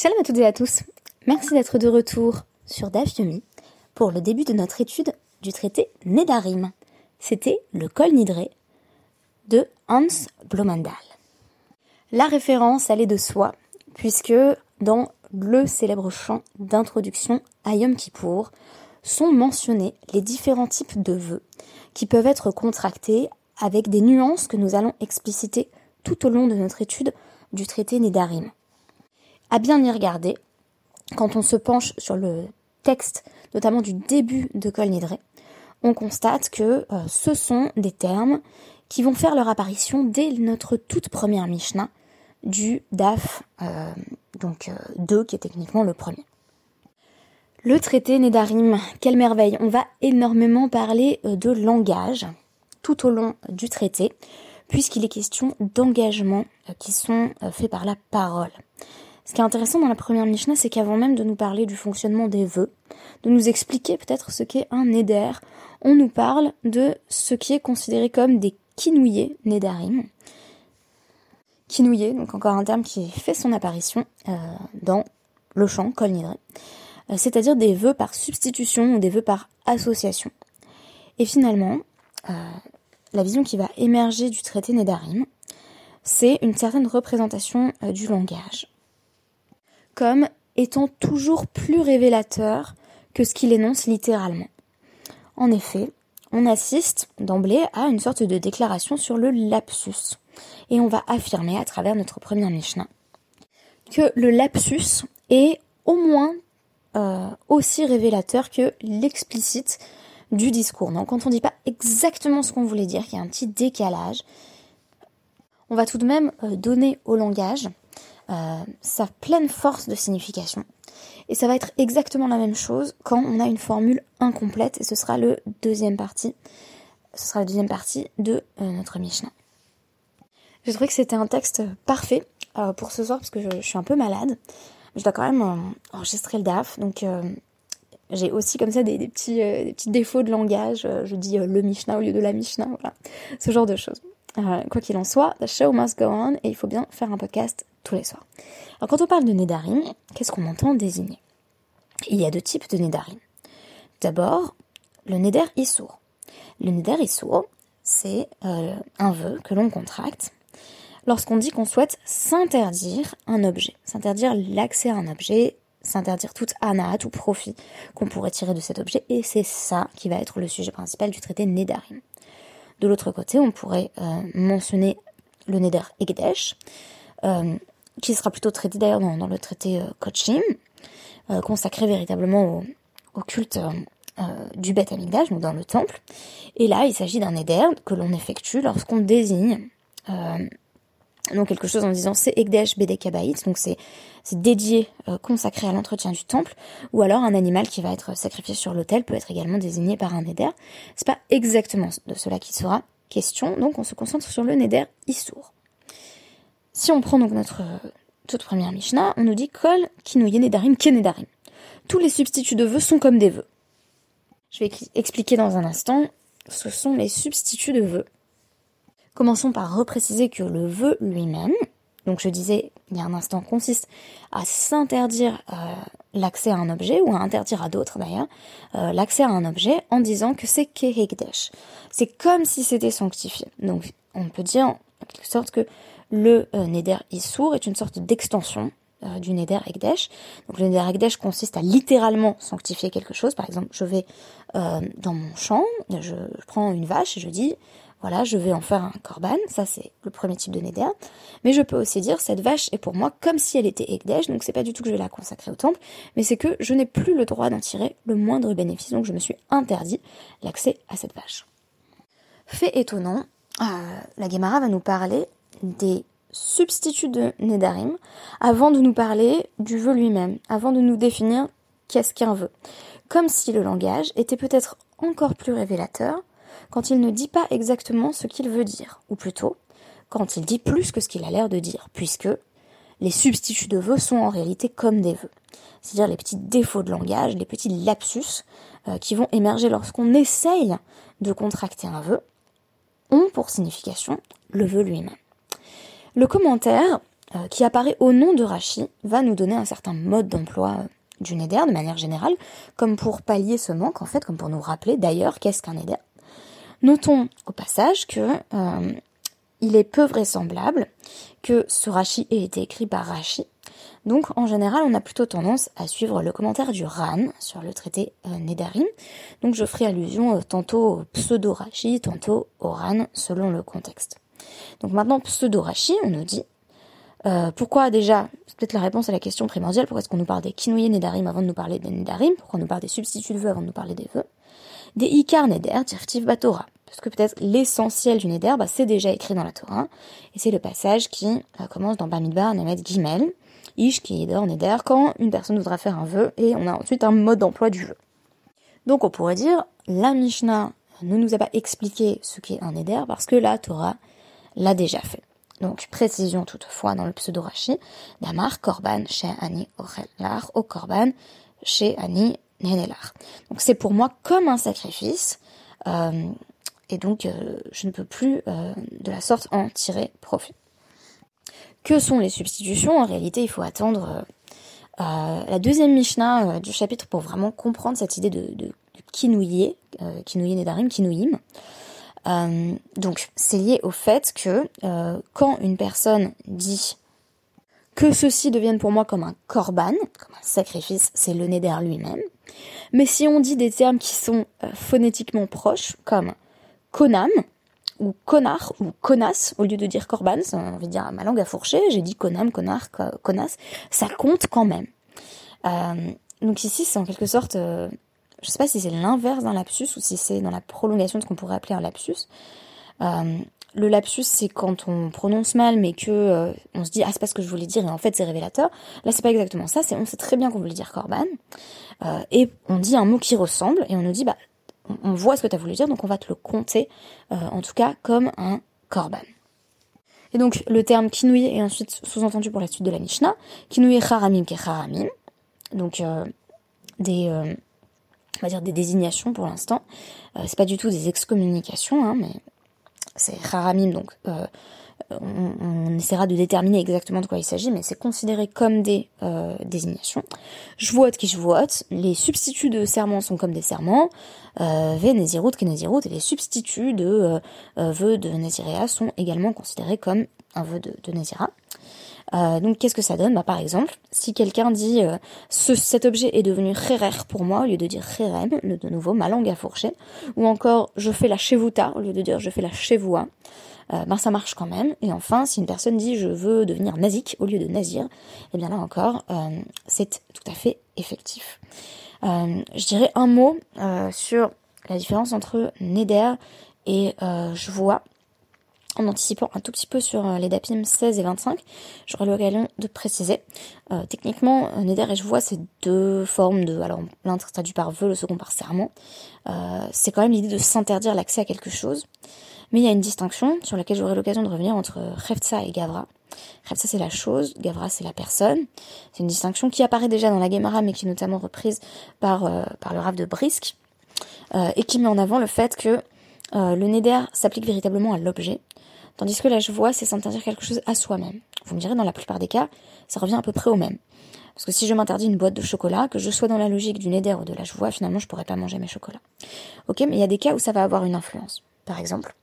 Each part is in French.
Shalom à toutes et à tous. Merci d'être de retour sur DAF Yomi pour le début de notre étude du traité Nedarim. C'était le Kol Nidré de Hans Blomandal. La référence allait de soi, puisque dans le célèbre chant d'introduction à Yom Kippour sont mentionnés les différents types de vœux qui peuvent être contractés avec des nuances que nous allons expliciter tout au long de notre étude du traité Nedarim. À bien y regarder, quand on se penche sur le texte, notamment du début de Kol Nidré, on constate que euh, ce sont des termes qui vont faire leur apparition dès notre toute première Mishnah du DAF, euh, donc 2, euh, qui est techniquement le premier. Le traité Nedarim, quelle merveille On va énormément parler de langage tout au long du traité, puisqu'il est question d'engagements qui sont faits par la parole. Ce qui est intéressant dans la première Mishnah, c'est qu'avant même de nous parler du fonctionnement des vœux, de nous expliquer peut-être ce qu'est un neder, on nous parle de ce qui est considéré comme des kinouillés nedarim. Kinouillé, donc encore un terme qui fait son apparition euh, dans le chant Kol Nidre, euh, c'est-à-dire des vœux par substitution ou des vœux par association. Et finalement, euh, la vision qui va émerger du traité Nedarim, c'est une certaine représentation du langage comme étant toujours plus révélateur que ce qu'il énonce littéralement. En effet, on assiste d'emblée à une sorte de déclaration sur le lapsus. Et on va affirmer à travers notre première Mishnah que le lapsus est au moins euh, aussi révélateur que l'explicite du discours. Donc quand on ne dit pas exactement ce qu'on voulait dire, qu'il y a un petit décalage, on va tout de même euh, donner au langage euh, sa pleine force de signification. Et ça va être exactement la même chose quand on a une formule incomplète, et ce sera le deuxième partie, ce sera la deuxième partie de euh, notre Mishnah. J'ai trouvé que c'était un texte parfait euh, pour ce soir parce que je, suis un peu malade. Je dois quand même enregistrer le DAF, donc j'ai aussi comme ça des, petits, des petits défauts de langage. je dis le Mishnah au lieu de la Mishnah, voilà, ce genre de choses. quoi qu'il en soit, the show must go on et il faut bien faire un podcast les soirs. Alors quand on parle de Nedarim, qu'est-ce qu'on entend désigner Il y a deux types de Nedarim. D'abord, le Neder Issour. Le Neder Issour, c'est euh, un vœu que l'on contracte lorsqu'on dit qu'on souhaite s'interdire un objet, s'interdire l'accès à un objet, s'interdire toute anat, tout profit qu'on pourrait tirer de cet objet, et c'est ça qui va être le sujet principal du traité Nedarim. De l'autre côté, on pourrait euh, mentionner le Neder Egdesh, euh, qui sera plutôt traité d'ailleurs dans, le traité euh, euh, consacré véritablement au, culte euh, du Beth Amikdash, donc dans le temple. Et là, il s'agit d'un éder que l'on effectue lorsqu'on désigne donc quelque chose en disant c'est Ekdesh Bedekabaït, donc c'est dédié, consacré à l'entretien du temple, ou alors un animal qui va être sacrifié sur l'autel peut être également désigné par un neder. C'est pas exactement de cela qui sera question, donc on se concentre sur le neder Issour. Si on prend donc notre euh, toute première Mishnah, on nous dit Kol kinouye nedarim kenedarim. Tous les substituts de vœux sont comme des vœux. Je vais expliquer dans un instant ce sont les substituts de vœux. Commençons par repréciser que le vœu lui-même, donc je disais il y a un instant, consiste à s'interdire euh, l'accès à un objet, ou à interdire à d'autres d'ailleurs, euh, l'accès à un objet en disant que c'est kehekdesh. C'est comme si c'était sanctifié. Donc on peut dire en quelque sorte que le euh, Neder Issour est une sorte d'extension euh, du Neder Ekdesh. Donc le Neder Ekdesh consiste à littéralement sanctifier quelque chose. Par exemple, je vais euh, dans mon champ, je, prends une vache et je dis, voilà, je vais en faire un korban. Ça, c'est le premier type de Neder. Mais je peux aussi dire, cette vache est pour moi comme si elle était Ekdesh. Donc c'est pas du tout que je vais la consacrer au temple, mais c'est que je n'ai plus le droit d'en tirer le moindre bénéfice. Donc je me suis interdit l'accès à cette vache. Fait étonnant, la Gemara va nous parler des substituts de Nedarim avant de nous parler du vœu lui-même, avant de nous définir qu'est-ce qu'un vœu. Comme si le langage était peut-être encore plus révélateur quand il ne dit pas exactement ce qu'il veut dire, ou plutôt quand il dit plus que ce qu'il a l'air de dire, puisque les substituts de vœux sont en réalité comme des vœux. C'est-à-dire les petits défauts de langage, les petits lapsus euh, qui vont émerger lorsqu'on essaye de contracter un vœu, ont pour signification le vœu lui-même. Le commentaire qui apparaît au nom de Rachi, va nous donner un certain mode d'emploi du Neder de manière générale, comme pour pallier ce manque, en fait, comme pour nous rappeler d'ailleurs qu'est-ce qu'un Neder. Notons au passage que euh, il est peu vraisemblable que ce Rashi ait été écrit par Rashi. Donc en général, on a plutôt tendance à suivre le commentaire du Ran sur le traité euh, Nedarim. Donc je ferai allusion euh, tantôt au pseudo-Rashi, tantôt au Ran selon le contexte. Donc maintenant, pseudo-Rashi, on nous dit euh, pourquoi déjà, c'est peut-être la réponse à la question primordiale, pourquoi est-ce qu'on nous parle des kinouye Nedarim avant de nous parler des Nedarim, pourquoi on nous parle des substituts de vœux avant de nous parler des vœux, des Ikar Neder, Tirtif Batora, parce que peut-être l'essentiel du Neder, bah, c'est déjà écrit dans la Torah, et c'est le passage qui euh, commence dans Bamidbar, Nemed Gimel, Ish qui est Neder, quand une personne voudra faire un vœu, et on a ensuite un mode d'emploi du vœu. Donc on pourrait dire, la Mishnah ne nous a pas expliqué ce qu'est un Neder, parce que la Torah l'a déjà fait. Donc, précision toutefois dans le pseudo-rachi, Damar Korban chez Ani Orelar, au Korban chez Ani Nenelar. Donc, c'est pour moi comme un sacrifice, euh, et donc euh, je ne peux plus euh, de la sorte en tirer profit. Que sont les substitutions? En réalité, il faut attendre la deuxième Mishnah du chapitre pour vraiment comprendre cette idée de, de, de kinouiller, nedarim, kinouim. Euh, donc c'est lié au fait que euh, quand une personne dit que ceci devienne pour moi comme un korban, comme un sacrifice, c'est le neder lui-même. Mais si on dit des termes qui sont euh, phonétiquement proches, comme konam, ou konar, ou konas, au lieu de dire korban, ça envie de dire ma langue a fourché, j'ai dit konam, konar, konas, ça compte quand même. donc ici, c'est en quelque sorte je sais pas si c'est l'inverse d'un lapsus ou si c'est dans la prolongation de ce qu'on pourrait appeler un lapsus. Euh, le lapsus, c'est quand on prononce mal, mais que euh, on se dit ah c'est pas ce que je voulais dire et en fait c'est révélateur. Là c'est pas exactement ça. C'est on sait très bien qu'on voulait dire corban euh, et on dit un mot qui ressemble et on nous dit bah on, voit ce que tu as voulu dire donc on va te le compter en tout cas comme un korban. Et donc le terme kinouye est ensuite sous-entendu pour la suite de la Mishnah. Kinouye charamim ke charamim. Donc des on va dire des désignations pour l'instant. Euh, c'est pas du tout des excommunications, hein, mais c'est haramim, donc euh, on, essaiera de déterminer exactement de quoi il s'agit, mais c'est considéré comme des euh, désignations. Je vote qui je vote, les substituts de serment sont comme des serments, euh, ve Nézirut, et les substituts de euh, vœux de Néziréa sont également considérés comme un vœu de, de. Euh, donc qu'est-ce que ça donne? Bah, Par exemple, si quelqu'un dit euh, ce, cet objet est devenu cherer pour moi, au lieu de dire cherem, de nouveau ma langue a fourché, ou encore je fais la chevuta, au lieu de dire je fais la chevoua, euh, ben ça marche quand même. Et enfin, si une personne dit je veux devenir nazik au lieu de nazir, eh bien là encore, euh, c'est tout à fait effectif. je dirais un mot sur la différence entre neder et je vois en anticipant un tout petit peu sur euh, les DAPIM 16 et 25, j'aurai l'occasion de préciser. Euh, techniquement, euh, Neder et je vois ces deux formes de... Alors, l'un traduit par vœu, le second par serment. c'est quand même l'idée de s'interdire l'accès à quelque chose. Mais il y a une distinction sur laquelle j'aurai l'occasion de revenir entre Reftsa et Gavra. Reftsa c'est la chose, Gavra c'est la personne. C'est une distinction qui apparaît déjà dans la Gemara mais qui est notamment reprise par, par le Rav de Brisk et qui met en avant le fait que le Neder s'applique véritablement à l'objet Tandis que là, je vois, c'est s'interdire quelque chose à soi-même. Vous me direz, dans la plupart des cas, ça revient à peu près au même. Parce que si je m'interdis une boîte de chocolat, que je sois dans la logique du Neder ou de la joie, finalement, je pourrais pas manger mes chocolats. Ok, mais il y a des cas où ça va avoir une influence. Par exemple,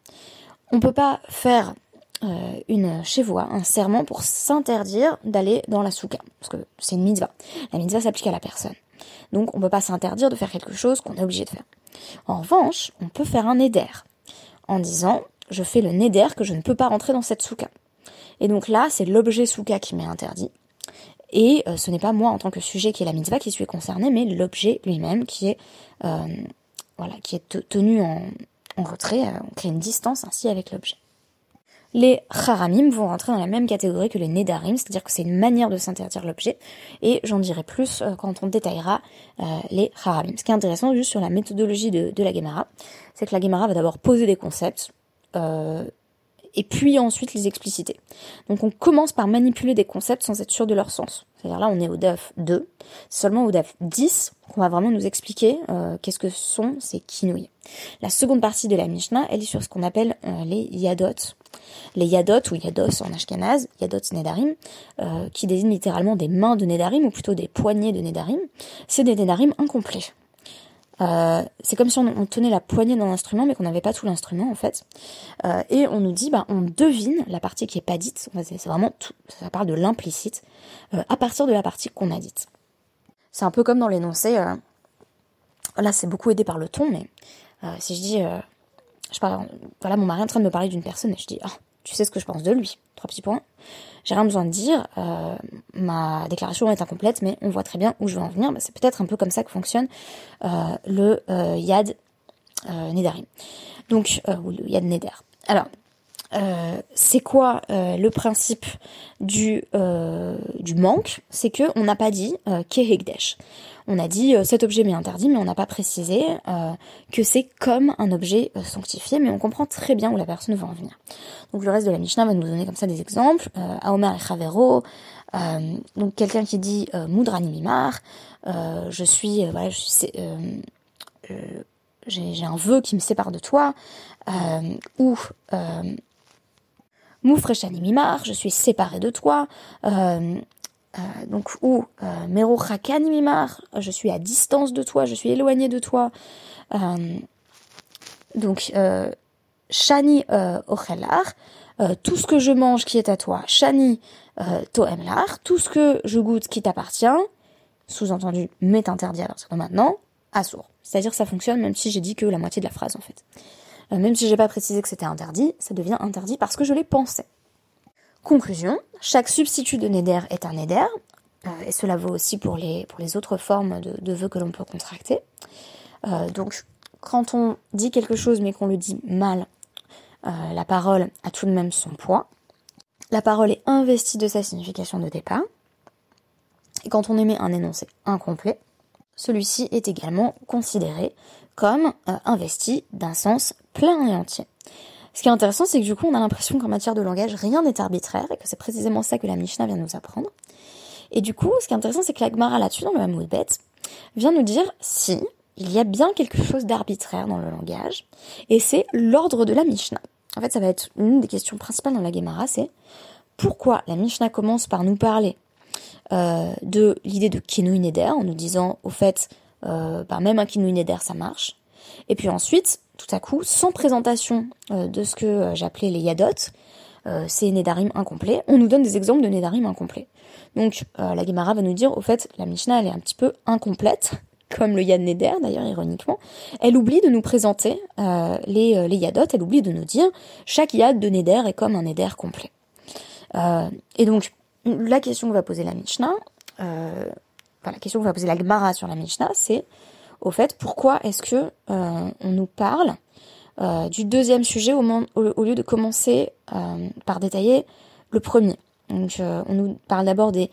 on peut pas faire euh, une chevoie, un serment pour s'interdire d'aller dans la souka. Parce que c'est une mitzvah. La mitzvah s'applique à la personne. Donc, on peut pas s'interdire de faire quelque chose qu'on est obligé de faire. En revanche, on peut faire un Neder. En disant, je fais le neder que je ne peux pas rentrer dans cette souka. Et donc là, c'est l'objet souka qui m'est interdit. Et euh, ce n'est pas moi en tant que sujet qui est la mitzvah qui suis concerné, mais l'objet lui-même qui est euh, voilà, qui est tenu en, retrait. Euh, on crée une distance ainsi avec l'objet. Les haramim vont rentrer dans la même catégorie que les nedarim, c'est-à-dire que c'est une manière de s'interdire l'objet, et j'en dirai plus quand on détaillera les haramim. Ce qui est intéressant juste sur la méthodologie de, de la Gemara, c'est que la Gemara va d'abord poser des concepts, euh, et puis ensuite les expliciter. Donc on commence par manipuler des concepts sans être sûr de leur sens. C'est-à-dire là on est au DAF 2, seulement au DAF 10 qu'on va vraiment nous expliquer euh, qu'est-ce que sont ces kinouilles. La seconde partie de la Mishnah, elle est sur ce qu'on appelle euh, les yadot, Les Yadot ou Yados en Ashkenaz, Yadot Nedarim, euh, qui désignent littéralement des mains de Nedarim, ou plutôt des poignées de Nedarim, c'est des Nedarim incomplets. Euh, c'est comme si on, tenait la poignée d'un instrument, mais qu'on n'avait pas tout l'instrument en fait. Euh, et on nous dit, bah, on devine la partie qui est pas dite. C'est vraiment tout, ça parle de l'implicite à partir de la partie qu'on a dite. C'est un peu comme dans l'énoncé. là, c'est beaucoup aidé par le ton, mais si je dis, je parle, voilà, mon mari est en train de me parler d'une personne et je dis, ah, tu sais ce que je pense de lui. Trois petits points. J'ai rien besoin de dire. Euh, ma déclaration est incomplète, mais on voit très bien où je veux en venir. Bah, c'est peut-être un peu comme ça que fonctionne euh, le euh, Yad Nedarim. Donc, ou le Yad Neder. Alors, c'est quoi le principe du, du manque? C'est que on n'a pas dit Kehegdesh on a dit euh, cet objet m'est interdit, mais on n'a pas précisé euh, que c'est comme un objet euh, sanctifié, mais on comprend très bien où la personne va en venir. Donc le reste de la Mishnah va nous donner comme ça des exemples. Aomer et Chavero, donc quelqu'un qui dit Mudrani Mimar, je suis, voilà, j'ai un vœu qui me sépare de toi, ou Moufreshani Mimar, je suis séparé de toi, euh, donc ou euh, Mero Mimar, je suis à distance de toi, je suis éloigné de toi. Euh, donc Shani Ochelar, tout ce que je mange qui est à toi, Shani Toemlar, tout ce que je goûte qui t'appartient, sous-entendu m'est interdit à partir de maintenant, sourd. C'est-à-dire que ça fonctionne même si j'ai dit que la moitié de la phrase en fait. Même si j'ai pas précisé que c'était interdit, ça devient interdit parce que je l'ai pensé. Conclusion, chaque substitut de Neder est un Neder, euh, et cela vaut aussi pour les, autres formes de, vœux que l'on peut contracter. Euh, donc, quand on dit quelque chose mais qu'on le dit mal, euh, la parole a tout de même son poids. La parole est investie de sa signification de départ. Et quand on émet un énoncé incomplet, celui-ci est également considéré comme investi d'un sens plein et entier. Ce qui est intéressant, c'est que du coup, on a l'impression qu'en matière de langage, rien n'est arbitraire et que c'est précisément ça que la Mishnah vient nous apprendre. Et du coup, ce qui est intéressant, c'est que la Gemara là-dessus, dans le Hamoud vient nous dire si il y a bien quelque chose d'arbitraire dans le langage, et c'est l'ordre de la Mishnah. En fait, ça va être une des questions principales dans la Gemara, c'est pourquoi la Mishnah commence par nous parler euh, de l'idée de Neder, en nous disant, au fait, euh, bah, même un Neder, ça marche. Et puis ensuite, tout à coup, sans présentation euh, de ce que euh, j'appelais les yadot, euh, c'est Nedarim incomplet, on nous donne des exemples de Nedarim incomplets. Donc la Gemara va nous dire, au fait, la Mishnah, elle est un petit peu incomplète, comme le Yad Neder d'ailleurs, ironiquement. Elle oublie de nous présenter les, les Yadot, elle oublie de nous dire, chaque Yad de Neder est comme un Neder complet. et donc, la question que va poser la Mishnah, enfin la question que va poser la Gemara sur la Mishnah, c'est au fait pourquoi est-ce que euh, on nous parle euh, du deuxième sujet au, lieu de commencer euh, par détailler le premier. Donc on nous parle d'abord des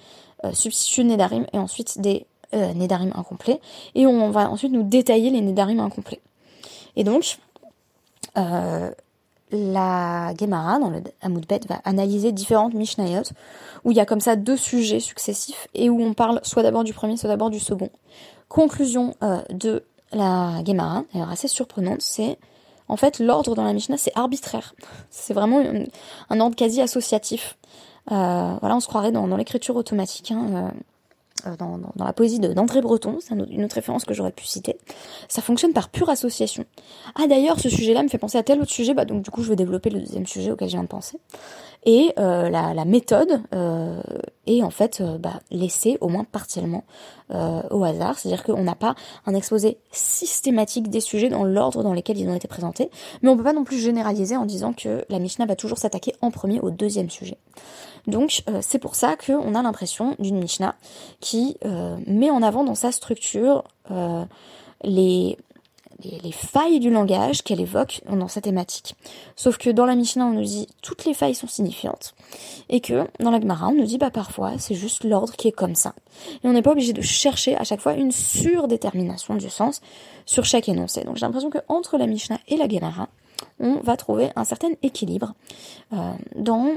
substituts Nédarim et ensuite des Nédarim incomplets et on va ensuite nous détailler les Nédarim incomplets. Et donc la Gemara dans le Hamoudbet va analyser différentes Mishnayot où il y a comme ça deux sujets successifs et où on parle soit d'abord du premier, soit d'abord du second. Conclusion euh, de la Gemara, d'ailleurs assez surprenante, c'est en fait l'ordre dans la Mishnah c'est arbitraire. C'est vraiment un, ordre quasi associatif. Euh, voilà, on se croirait dans, l'écriture automatique. Hein, euh, dans, la poésie d'André Breton, c'est une autre référence que j'aurais pu citer, ça fonctionne par pure association. Ah d'ailleurs, ce sujet-là me fait penser à tel autre sujet, bah donc du coup je vais développer le deuxième sujet auquel je viens de penser. Et euh, la, méthode euh, est en fait euh, bah, laissée au moins partiellement au hasard, c'est-à-dire qu'on n'a pas un exposé systématique des sujets dans l'ordre dans lesquels ils ont été présentés, mais on peut pas non plus généraliser en disant que la Mishnah va toujours s'attaquer en premier au deuxième sujet. Donc c'est pour ça qu'on a l'impression d'une Mishnah qui met en avant dans sa structure les, les, failles du langage qu'elle évoque dans sa thématique. Sauf que dans la Mishnah, on nous dit toutes les failles sont signifiantes. Et que dans la Gemara, on nous dit bah parfois c'est juste l'ordre qui est comme ça. Et on n'est pas obligé de chercher à chaque fois une surdétermination du sens sur chaque énoncé. Donc j'ai l'impression que entre la Mishnah et la Gemara, on va trouver un certain équilibre euh, dans euh,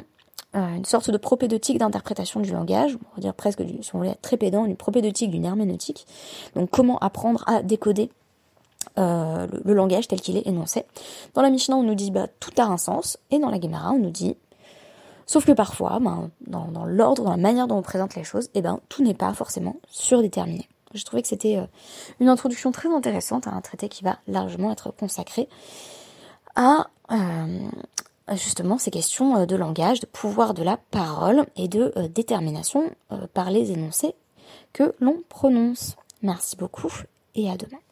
une sorte de propédeutique d'interprétation du langage, on va dire presque, si on voulait être très pédant, une propédeutique d'une herméneutique. Donc comment apprendre à décoder le, langage tel qu'il est énoncé. Dans la Mishnah, on nous dit bah, tout a un sens, et dans la Gemara, on nous dit Sauf que parfois, ben, dans, l'ordre, dans la manière dont on présente les choses, eh ben, tout n'est pas forcément surdéterminé. Je trouvais que c'était euh, une introduction très intéressante à un traité qui va largement être consacré à euh, justement ces questions euh, de langage, de pouvoir de la parole et de détermination par les énoncés que l'on prononce. Merci beaucoup et à demain.